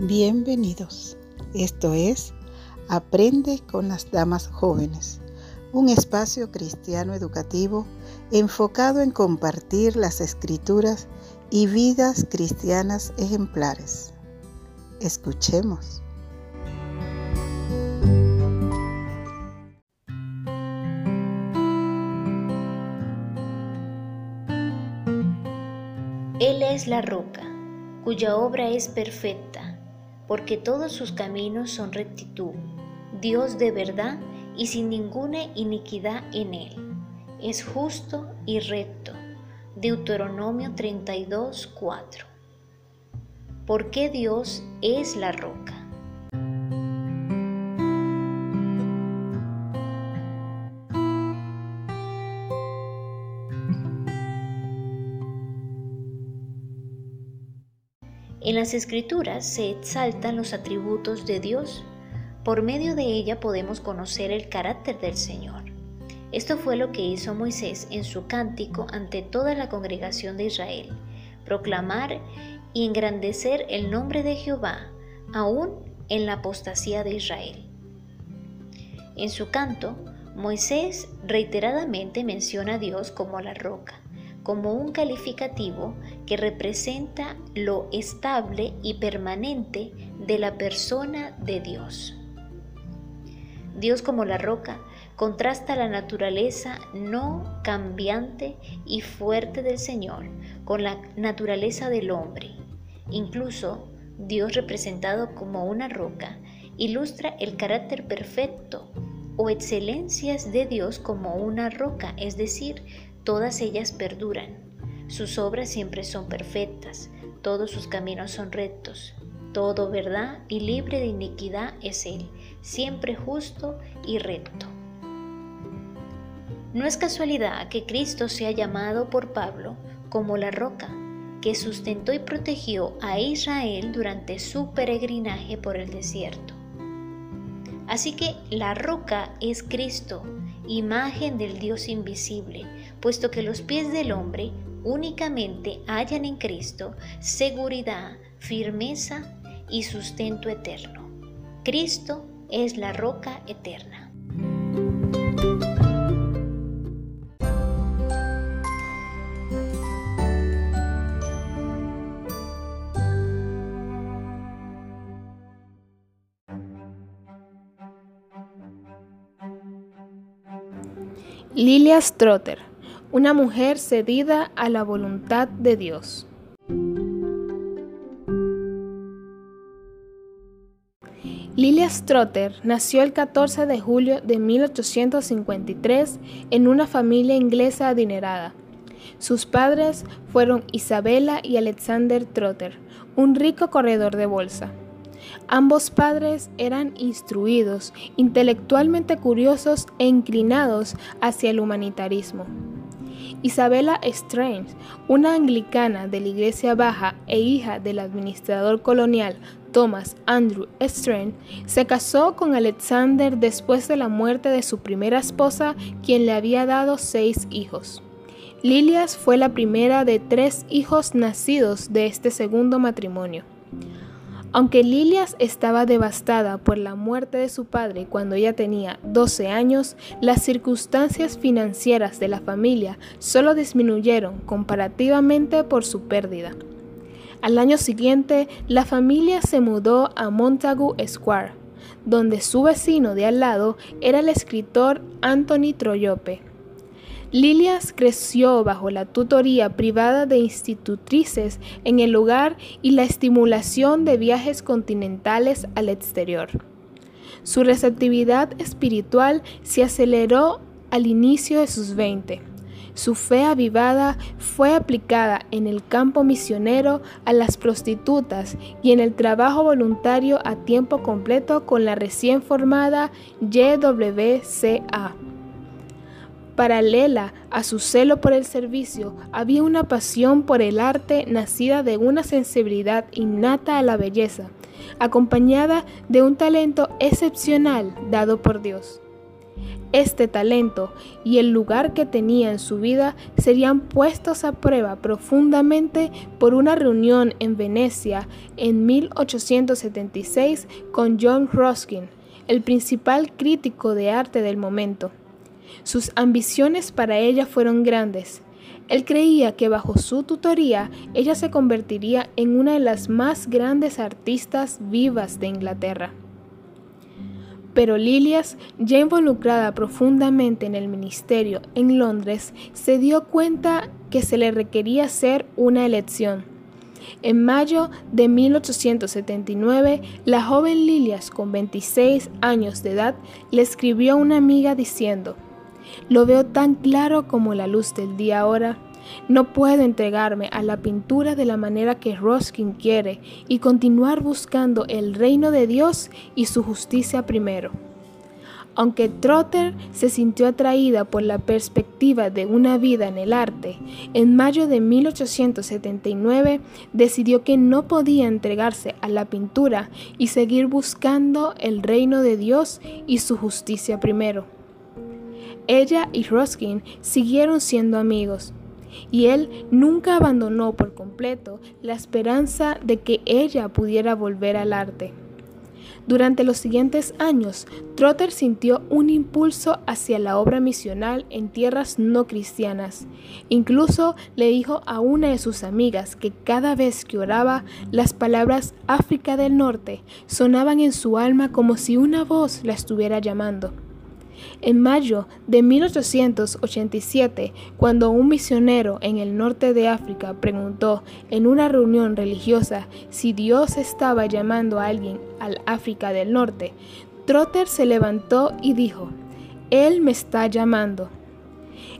Bienvenidos. Esto es Aprende con las Damas Jóvenes, un espacio cristiano educativo enfocado en compartir las escrituras y vidas cristianas ejemplares. Escuchemos. Él es la roca, cuya obra es perfecta porque todos sus caminos son rectitud, Dios de verdad y sin ninguna iniquidad en él. Es justo y recto. Deuteronomio 32, 4. ¿Por qué Dios es la roca? En las escrituras se exaltan los atributos de Dios. Por medio de ella podemos conocer el carácter del Señor. Esto fue lo que hizo Moisés en su cántico ante toda la congregación de Israel, proclamar y engrandecer el nombre de Jehová, aún en la apostasía de Israel. En su canto, Moisés reiteradamente menciona a Dios como la roca, como un calificativo que representa lo estable y permanente de la persona de Dios. Dios como la roca contrasta la naturaleza no cambiante y fuerte del Señor con la naturaleza del hombre. Incluso Dios representado como una roca ilustra el carácter perfecto o excelencias de Dios como una roca, es decir, todas ellas perduran. Sus obras siempre son perfectas, todos sus caminos son rectos. Todo verdad y libre de iniquidad es Él, siempre justo y recto. No es casualidad que Cristo sea llamado por Pablo como la roca que sustentó y protegió a Israel durante su peregrinaje por el desierto. Así que la roca es Cristo, imagen del Dios invisible, puesto que los pies del hombre únicamente hallan en Cristo seguridad, firmeza y sustento eterno. Cristo es la roca eterna. Lilia Strotter, una mujer cedida a la voluntad de Dios. Lilia Strotter nació el 14 de julio de 1853 en una familia inglesa adinerada. Sus padres fueron Isabella y Alexander Trotter, un rico corredor de bolsa. Ambos padres eran instruidos, intelectualmente curiosos e inclinados hacia el humanitarismo. Isabella Strange, una anglicana de la Iglesia Baja e hija del administrador colonial Thomas Andrew Strange, se casó con Alexander después de la muerte de su primera esposa, quien le había dado seis hijos. Lilias fue la primera de tres hijos nacidos de este segundo matrimonio. Aunque Lilias estaba devastada por la muerte de su padre cuando ella tenía 12 años, las circunstancias financieras de la familia solo disminuyeron comparativamente por su pérdida. Al año siguiente, la familia se mudó a Montagu Square, donde su vecino de al lado era el escritor Anthony Troyope. Lilias creció bajo la tutoría privada de institutrices en el lugar y la estimulación de viajes continentales al exterior. Su receptividad espiritual se aceleró al inicio de sus 20. Su fe avivada fue aplicada en el campo misionero a las prostitutas y en el trabajo voluntario a tiempo completo con la recién formada YWCA. Paralela a su celo por el servicio, había una pasión por el arte nacida de una sensibilidad innata a la belleza, acompañada de un talento excepcional dado por Dios. este talento y el lugar que tenía en su vida serían puestos a prueba profundamente por una reunión en Venecia en 1876 con John Ruskin, el principal crítico de arte del momento. Sus ambiciones para ella fueron grandes. Él creía que bajo su tutoría ella se convertiría en una de las más grandes artistas vivas de Inglaterra. Pero Lilias, ya involucrada profundamente en el ministerio en Londres, se dio cuenta que se le requería hacer una elección. En mayo de 1879, la joven Lilias, con 26 años de edad, le escribió a una amiga diciendo, Lo veo tan claro como la luz del día ahora no puedo entregarme a la pintura de la manera que Ruskin quiere y continuar buscando el reino de Dios y su justicia primero. Aunque Trotter se sintió atraída por la perspectiva de una vida en el arte, en mayo de 1879 decidió que no podía entregarse a la pintura y seguir buscando el reino de Dios y su justicia primero. Ella y Ruskin siguieron siendo amigos, y él nunca abandonó por completo la esperanza de que ella pudiera volver al arte. Durante los siguientes años, Trotter sintió un impulso hacia la obra misional en tierras no cristianas. Incluso le dijo a una de sus amigas que cada vez que oraba, las palabras África del Norte sonaban en su alma como si una voz la estuviera llamando. En mayo de 1887, cuando un misionero en el norte de África preguntó en una reunión religiosa si Dios estaba llamando a alguien al África del Norte, Trotter se levantó y dijo, Él me está llamando.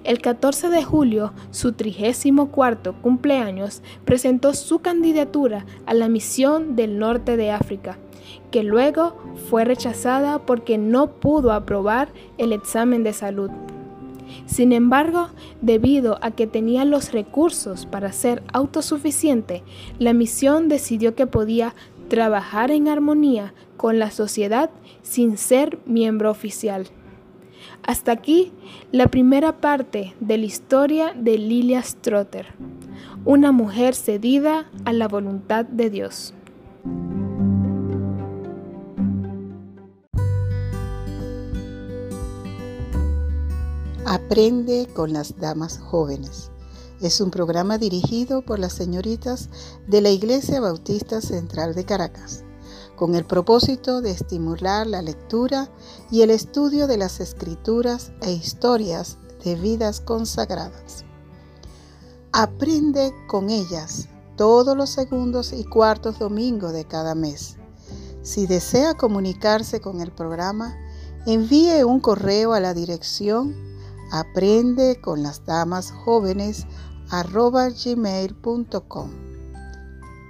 El 14 de julio, su trigésimo cuarto cumpleaños, presentó su candidatura a la misión del norte de África que luego fue rechazada porque no pudo aprobar el examen de salud. Sin embargo, debido a que tenía los recursos para ser autosuficiente, la misión decidió que podía trabajar en armonía con la sociedad sin ser miembro oficial. Hasta aquí la primera parte de la historia de Lilia Strotter, una mujer cedida a la voluntad de Dios. Aprende con las Damas Jóvenes. Es un programa dirigido por las señoritas de la Iglesia Bautista Central de Caracas, con el propósito de estimular la lectura y el estudio de las escrituras e historias de vidas consagradas. Aprende con ellas todos los segundos y cuartos domingos de cada mes. Si desea comunicarse con el programa, envíe un correo a la dirección aprende con las damas jóvenes gmail.com.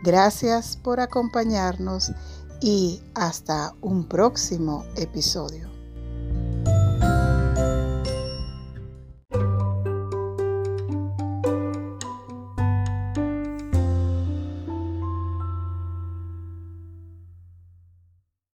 Gracias por acompañarnos y hasta un próximo episodio.